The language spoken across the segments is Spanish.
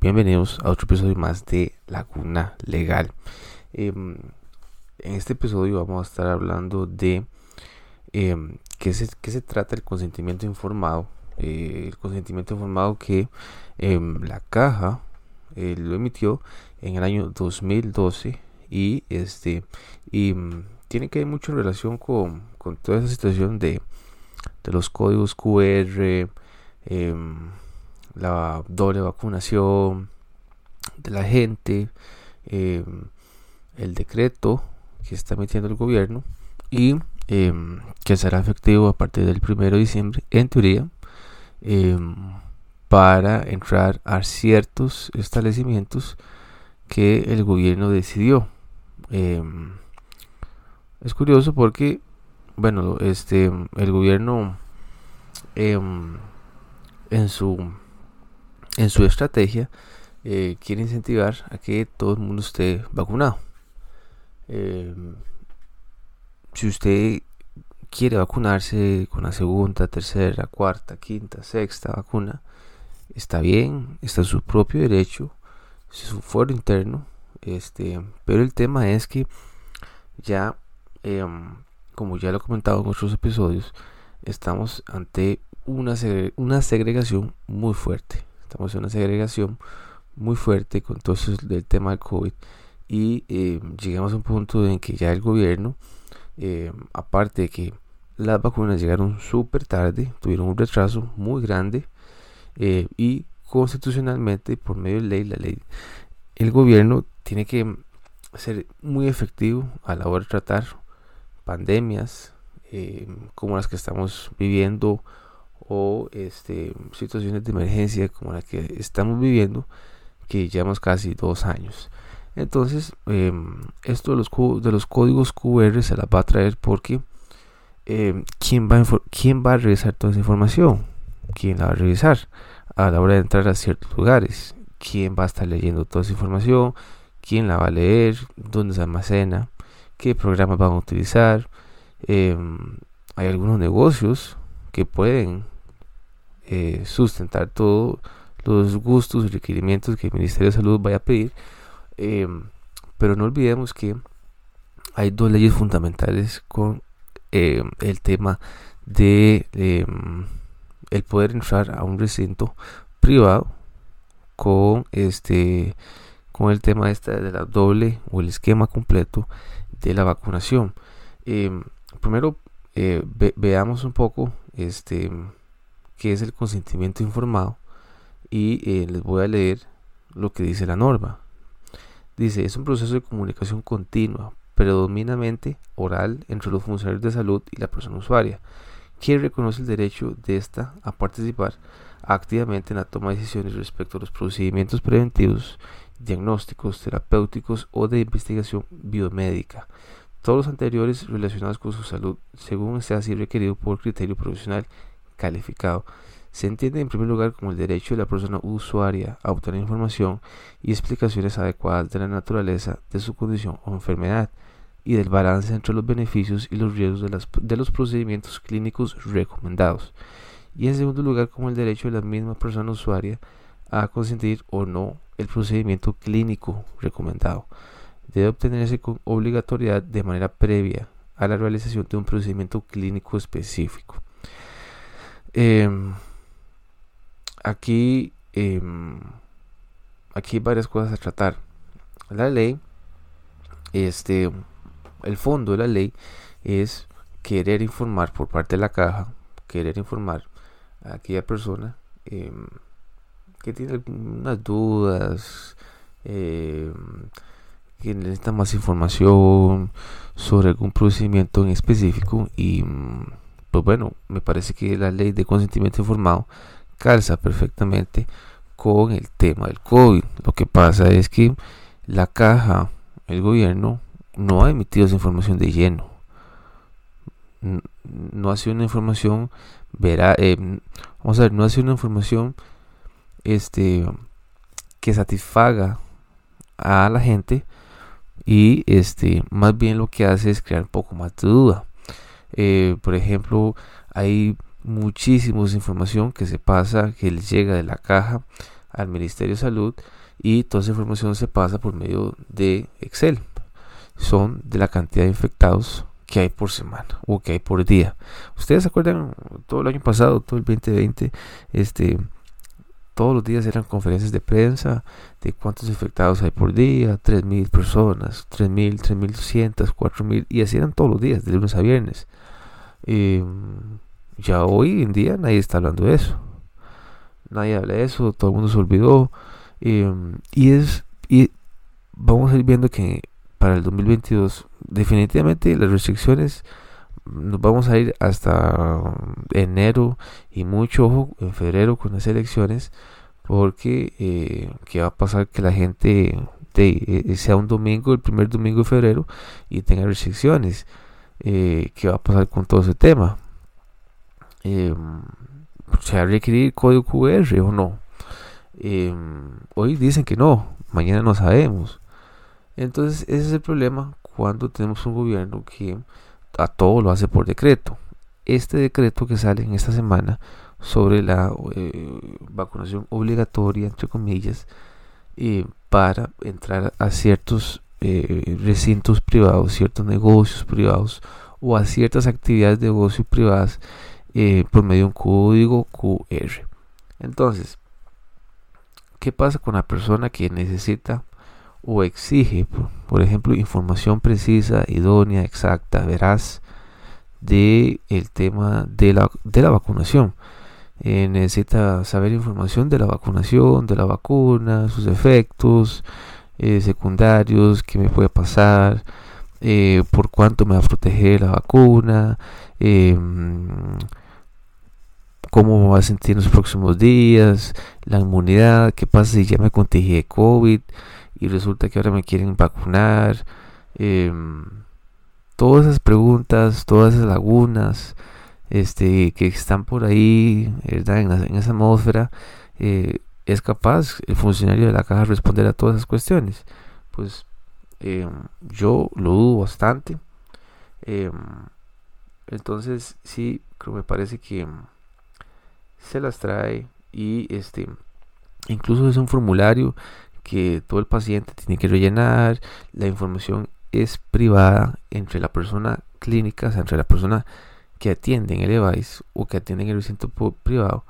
bienvenidos a otro episodio más de Laguna Legal. Em, en este episodio vamos a estar hablando de em, qué, se, qué se trata el consentimiento informado. Eh, el consentimiento informado que em, la caja eh, lo emitió en el año 2012 y este y mm, tiene que ver mucho en relación con, con toda esa situación de, de los códigos QR la doble vacunación de la gente, em, el decreto que está emitiendo el gobierno y em, que será efectivo a partir del 1 de diciembre, en teoría, em, para entrar a ciertos establecimientos que el gobierno decidió. es curioso porque, bueno, este, el gobierno en su en su estrategia eh, quiere incentivar a que todo el mundo esté vacunado. Em, si usted quiere vacunarse con la segunda, tercera, cuarta, quinta, sexta vacuna, está bien, está en su propio derecho, es su foro interno, este, pero el tema es que ya, em, como ya lo he comentado en otros episodios, estamos ante una, una segregación muy fuerte. Estamos en una segregación muy fuerte con todo eso del tema del COVID y eh, llegamos a un punto en que ya el gobierno, eh, aparte de que las vacunas llegaron súper tarde, tuvieron un retraso muy grande eh, y constitucionalmente por medio de ley, la ley, el gobierno tiene que ser muy efectivo a la hora de tratar pandemias como las que estamos viviendo o este, situaciones de emergencia como la que estamos viviendo, que llevamos casi dos años. Entonces, em, esto de los, de los códigos QR se la va a traer porque em, ¿quién, va a ¿quién va a revisar toda esa información? ¿Quién la va a revisar a la hora de entrar a ciertos lugares? ¿Quién va a estar leyendo toda esa información? ¿Quién la va a leer? ¿Dónde se almacena? ¿Qué programas van a utilizar? Em, hay algunos negocios pueden eh, sustentar todos los gustos y requerimientos que el Ministerio de Salud vaya a pedir. Em, pero no olvidemos que hay dos leyes fundamentales con em, el tema de em, el poder entrar a un recinto privado con este con el tema este de la doble o el esquema completo de la vacunación primero eh, veamos un poco este que es el consentimiento informado y eh, les voy a leer lo que dice la norma. Dice, es un proceso de comunicación continua, predominantemente oral entre los funcionarios de salud y la persona usuaria, quien reconoce el derecho de ésta a participar activamente en la toma de decisiones respecto a los procedimientos preventivos, diagnósticos, terapéuticos o de investigación biomédica, todos los anteriores relacionados con su salud, según sea así requerido por criterio profesional calificado. Se entiende en primer lugar como el derecho de la persona usuaria a obtener información y explicaciones adecuadas de la naturaleza de su condición o enfermedad y del balance entre los beneficios y los riesgos de, de los procedimientos clínicos recomendados. Y en segundo lugar como el derecho de la misma persona usuaria a consentir o no el procedimiento clínico recomendado. Debe obtenerse con obligatoriedad de manera previa a la realización de un procedimiento clínico específico. Em, aquí, em, aquí hay varias cosas a tratar. La ley, este, el fondo de la ley es querer informar por parte de la caja, querer informar a aquella persona em, que tiene algunas dudas, que necesita más información sobre algún procedimiento en específico y pues bueno, me parece que la ley de consentimiento informado calza perfectamente con el tema del COVID. Lo que pasa es que la caja, el gobierno, no ha emitido esa información de lleno. No ha sido una información, verá, eh, vamos a ver, no ha sido una información este, que satisfaga a la gente y este, más bien lo que hace es crear un poco más de duda. Eh, por ejemplo, hay muchísima información que se pasa, que les llega de la caja al Ministerio de Salud y toda esa información se pasa por medio de Excel. Son de la cantidad de infectados que hay por semana o que hay por día. Ustedes se acuerdan todo el año pasado, todo el 2020, este todos los días eran conferencias de prensa de cuántos infectados hay por día, 3.000 personas, 3.000, 3.200, 4.000, y así eran todos los días, de lunes a viernes. Em, ya hoy en día nadie está hablando de eso. Nadie habla de eso, todo el mundo se olvidó. Em, y es y vamos a ir viendo que para el 2022 definitivamente las restricciones nos vamos a ir hasta enero y mucho ojo en febrero con las elecciones porque eh, va a pasar que la gente eh, sea un domingo el primer domingo de febrero y tenga restricciones eh, va a pasar con todo ese tema. Em, se va a requerir código QR o no em, hoy dicen que no mañana no sabemos. Entonces ese es el problema cuando tenemos un gobierno que a todo lo hace por decreto. Este decreto que sale en esta semana sobre la eh, vacunación obligatoria, entre comillas, eh, para entrar a ciertos eh, recintos privados, ciertos negocios privados o a ciertas actividades de negocio privadas por medio de un código QR. Entonces, ¿qué pasa con la persona que necesita o exige, por, ejemplo, información precisa, idónea, exacta, veraz de el tema de la, de la vacunación. Eh, necesita saber información de la vacunación, de la vacuna, sus efectos eh, secundarios, qué me puede pasar, eh, por cuánto me va a proteger la vacuna, em, cómo me va a sentir en los próximos días, la inmunidad, qué pasa si ya me contagié de COVID y resulta que ahora me quieren vacunar. Em, todas esas preguntas, todas esas lagunas este, que están por ahí En, esa atmósfera, eh, es capaz el funcionario de la caja de responder a todas esas cuestiones. Pues em, yo lo dudo bastante. Em, entonces sí, creo me parece que se las trae y este incluso es un formulario que todo el paciente tiene que rellenar, la información es privada entre la persona clínica, o sea, entre la persona que atiende en el device o que atiende en el recinto privado,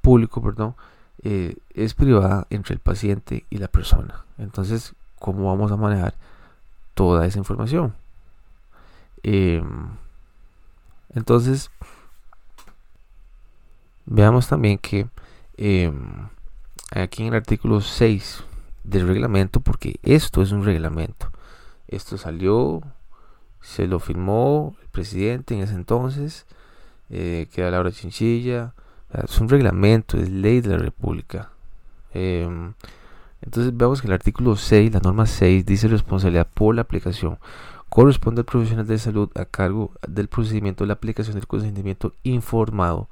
público, perdón, eh, es privada entre el paciente y la persona. Entonces, ¿cómo vamos a manejar toda esa información? Em, entonces, veamos también que em, aquí en el artículo 6 del reglamento porque esto es un reglamento. Esto salió, se lo firmó el presidente en ese entonces, eh, que era Laura Chinchilla. Es un reglamento, es ley de la República. Em, entonces vemos que el artículo 6, la norma 6, dice responsabilidad por la aplicación. Corresponde al profesional de salud a cargo del procedimiento de la aplicación del consentimiento informado,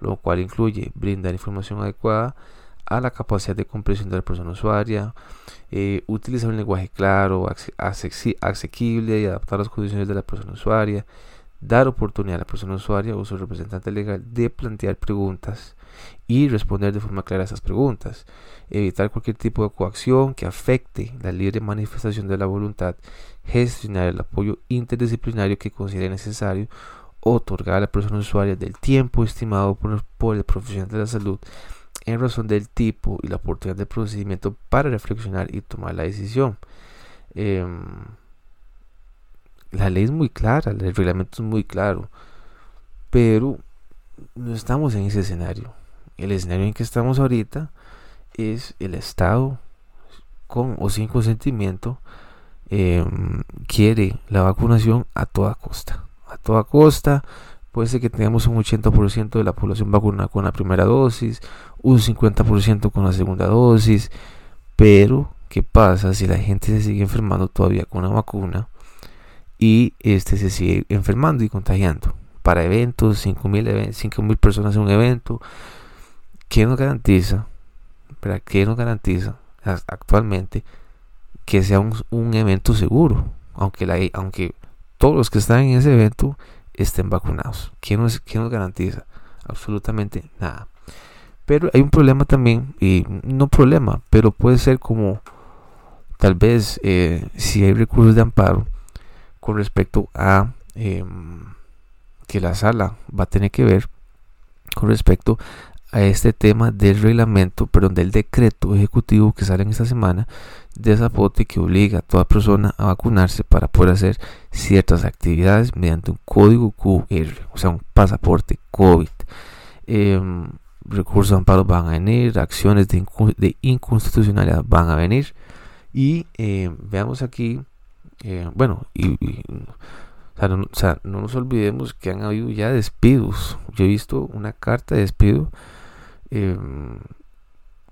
lo cual incluye brindar información adecuada a la capacidad de comprensión de la persona usuaria, eh, utilizar un lenguaje claro, asequible y adaptar las condiciones de la persona usuaria, dar oportunidad a la persona usuaria o su representante legal de plantear preguntas y responder de forma clara a esas preguntas, evitar cualquier tipo de coacción que afecte la libre manifestación de la voluntad, gestionar el apoyo interdisciplinario que considere necesario, otorgar a la persona usuaria del tiempo estimado por, por el profesional de la salud en razón del tipo y la oportunidad de procedimiento para reflexionar y tomar la decisión. Em, la ley es muy clara, el reglamento es muy claro, pero no estamos en ese escenario. El escenario en que estamos ahorita es el Estado con o sin consentimiento em, quiere la vacunación a toda costa. A toda costa, puede ser que tengamos un 80% de la población vacunada con la primera dosis, un 50% con la segunda dosis, pero ¿qué pasa si la gente se sigue enfermando todavía con la vacuna y este se sigue enfermando y contagiando? Para eventos, 5.000 mil personas en un evento, ¿qué nos garantiza? ¿Para qué nos garantiza actualmente que sea un, evento seguro? Aunque, aunque todos los que están en ese evento estén vacunados. ¿Qué nos, qué nos garantiza? Absolutamente nada. Pero hay un problema también, y no problema, pero puede ser como tal vez eh, si hay recursos de amparo con respecto a em, que la sala va a tener que ver con respecto a este tema del reglamento, perdón, del decreto ejecutivo que sale en esta semana de Zapote que obliga a toda persona a vacunarse para poder hacer ciertas actividades mediante un código QR, o sea, un pasaporte COVID. Em, recursos de amparo van a venir, acciones de, inconstitucionalidad van a venir. Y em, veamos aquí, eh, bueno, y, o sea, no, nos olvidemos que han habido ya despidos. Yo he visto una carta de despido em,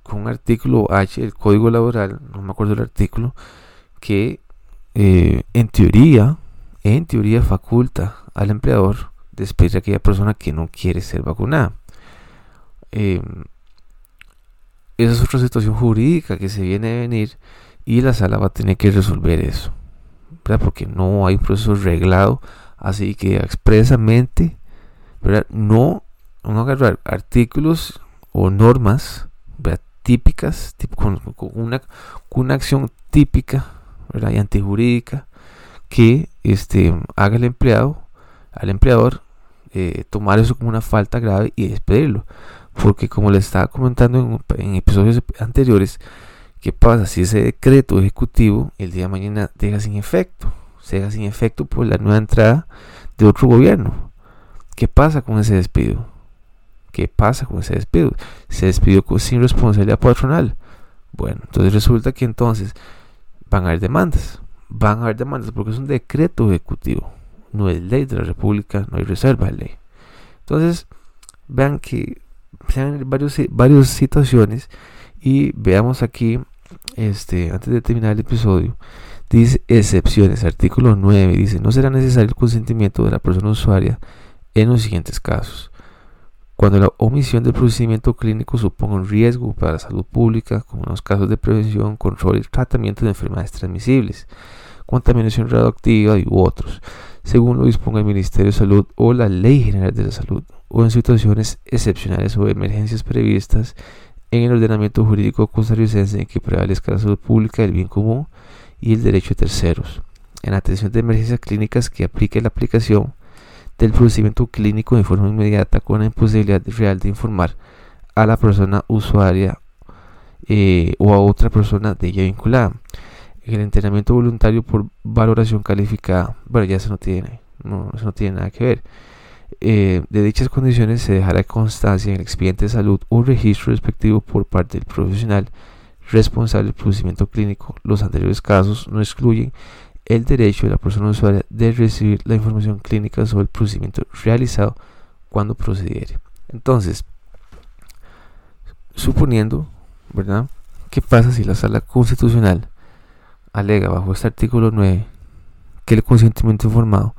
con un artículo H el código laboral, no me acuerdo el artículo, que eh, en teoría, en teoría faculta al empleador despedir a aquella persona que no quiere ser vacunada. Em, esa es otra situación jurídica que se viene a venir y la sala va a tener que resolver eso, porque no hay un proceso reglado, así que expresamente, no, no agarrar artículos o normas típicas, tipo, con, una, una acción típica y antijurídica que este, haga el empleado, al empleador, eh, tomar eso como una falta grave y despedirlo. Porque como les estaba comentando en, episodios anteriores, ¿qué pasa si ese decreto ejecutivo el día de mañana deja sin efecto? Se deja sin efecto por la nueva entrada de otro gobierno. ¿Qué pasa con ese despido? ¿Qué pasa con ese despido? Se despidió sin responsabilidad patronal. Bueno, entonces resulta que entonces van a haber demandas. Van a haber demandas porque es un decreto ejecutivo. No es ley de la República, no hay reserva de ley. Entonces, vean que sean varios, varias situaciones y veamos aquí, este, antes de terminar el episodio, dice excepciones, artículo 9, dice, no será necesario el consentimiento de la persona usuaria en los siguientes casos cuando la omisión del procedimiento clínico suponga un riesgo para la salud pública, como en los casos de prevención, control y tratamiento de enfermedades transmisibles, contaminación radioactiva y otros, según lo disponga el Ministerio de Salud o la Ley General de la Salud, o en situaciones excepcionales o emergencias previstas en el ordenamiento jurídico costarricense en que prevalezca la salud pública, el bien común y el derecho de terceros. En atención de emergencias clínicas que aplique la aplicación del procedimiento clínico de forma inmediata con la imposibilidad real de informar a la persona usuaria eh, o a otra persona de ella vinculada. El entrenamiento voluntario por valoración calificada, bueno, ya eso no tiene, no, no tiene nada que ver. Eh, de dichas condiciones se dejará constancia en el expediente de salud o registro respectivo por parte del profesional responsable del procedimiento clínico. Los anteriores casos no excluyen el derecho de la persona usuaria de recibir la información clínica sobre el procedimiento realizado cuando procediere. Entonces, suponiendo, ¿verdad? ¿Qué pasa si la sala constitucional alega bajo este artículo 9 que el consentimiento informado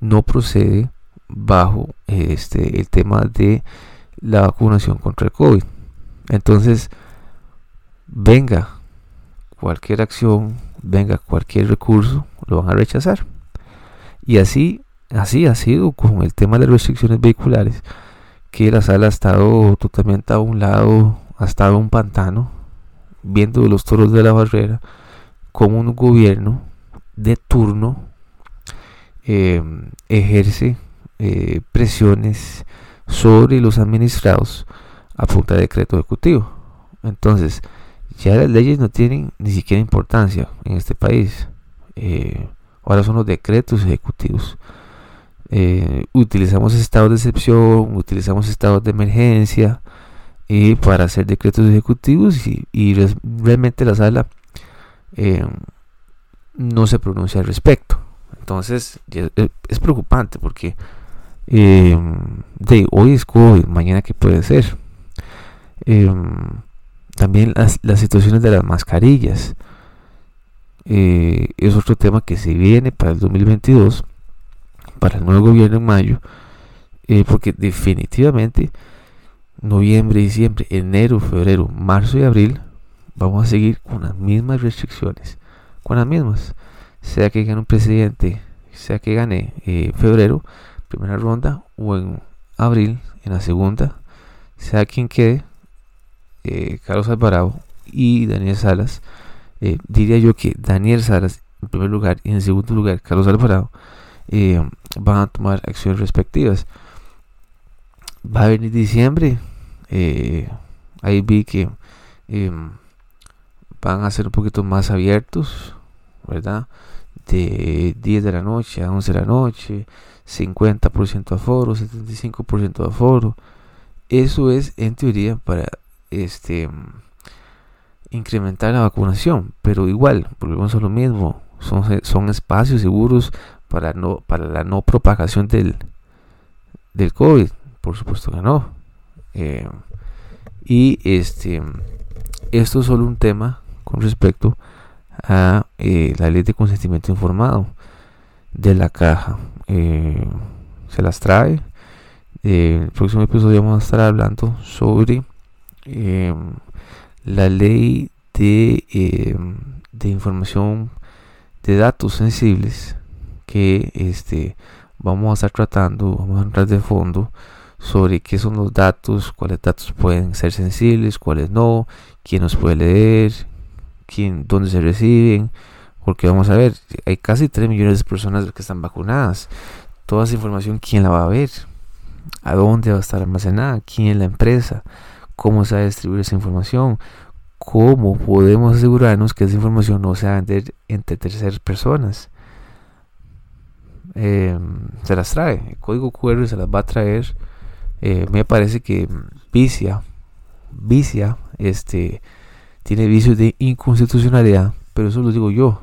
no procede bajo este el tema de la vacunación contra el COVID? Entonces, venga cualquier acción venga cualquier recurso, lo van a rechazar. Y así, así ha sido con el tema de las restricciones vehiculares, que la sala ha estado totalmente a un lado, ha estado un pantano, viendo los toros de la barrera, como un gobierno de turno eh, ejerce eh, presiones sobre los administrados a punta de decreto ejecutivo. Entonces, ya las leyes no tienen ni siquiera importancia en este país. Eh, ahora son los decretos ejecutivos. Eh, utilizamos estados de excepción, utilizamos estados de emergencia y para hacer decretos ejecutivos y, realmente la sala eh, no se pronuncia al respecto. Entonces es, preocupante porque de hoy es COVID, mañana que puede ser. También las, situaciones de las mascarillas. Eh, es otro tema que se viene para el 2022, para el nuevo gobierno en mayo, eh, porque definitivamente noviembre, diciembre, enero, febrero, marzo y abril vamos a seguir con las mismas restricciones, con las mismas, sea que gane un presidente, sea que gane eh, febrero, primera ronda, o en abril, en la segunda, sea quien quede, eh, Carlos Alvarado y Daniel Salas, eh, diría yo que Daniel Salas en primer lugar y en segundo lugar Carlos Alvarado van a tomar acciones respectivas. Va a venir diciembre, ahí vi que em, van a ser un poquito más abiertos, ¿verdad? De 10 de la noche a 11 de la noche, 50% aforo, 75% aforo. Eso es en teoría para este incrementar la vacunación, pero igual, volvemos a lo mismo, son, son espacios seguros para no para la no propagación del del COVID, por supuesto que no. Eh, y este esto es solo un tema con respecto a eh, la ley de consentimiento informado de la caja. Eh, se las trae. El próximo episodio vamos a estar hablando sobre la ley de, de información de datos sensibles que este vamos a estar tratando, vamos a entrar de fondo sobre qué son los datos, cuáles datos pueden ser sensibles, cuáles no, quién los puede leer, quién, dónde se reciben, porque vamos a ver, hay casi 3 millones de personas que están vacunadas. Toda esa información, ¿quién la va a ver? ¿A dónde va a estar almacenada? ¿Quién es la empresa? ¿Cómo se va a distribuir esa información? ¿Cómo podemos asegurarnos que esa información no se va a vender entre terceras personas? Eh, se las trae, el código QR se las va a traer. Eh, me parece que Vicia, Vicia, este, tiene vicios de inconstitucionalidad, pero eso lo digo yo.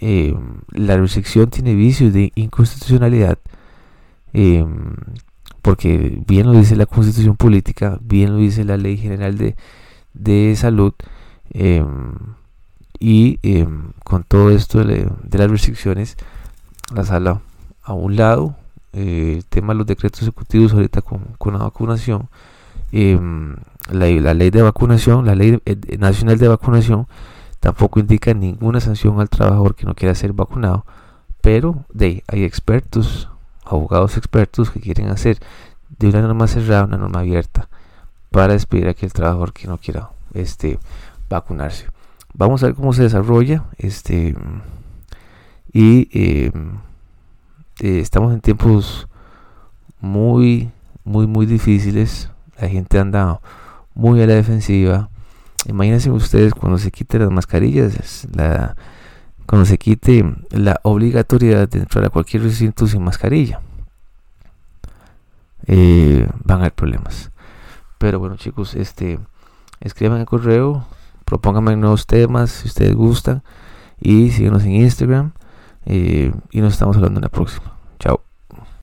Eh, la restricción tiene vicios de inconstitucionalidad, eh, porque bien lo dice la constitución política, bien lo dice la ley general de, de salud, eh, y con todo esto de, las restricciones, la sala a un lado, el tema de los decretos ejecutivos ahorita con, con la vacunación, la, ley de vacunación, la ley eh, nacional de vacunación, tampoco indica ninguna sanción al trabajador que no quiera ser vacunado, pero de, hay expertos, abogados expertos que quieren hacer de una norma cerrada una norma abierta para despedir a aquel trabajador que no quiera este, vacunarse. Vamos a ver cómo se desarrolla este y em, eh, estamos en tiempos muy muy muy difíciles la gente anda muy a la defensiva. Imagínense ustedes cuando se quiten las mascarillas, la, cuando se quite la obligatoriedad de entrar a cualquier recinto sin mascarilla. Eh, van a haber problemas. Pero bueno chicos, este escriban el correo, propónganme nuevos temas si ustedes gustan y síguenos en Instagram eh, y nos estamos hablando en la próxima.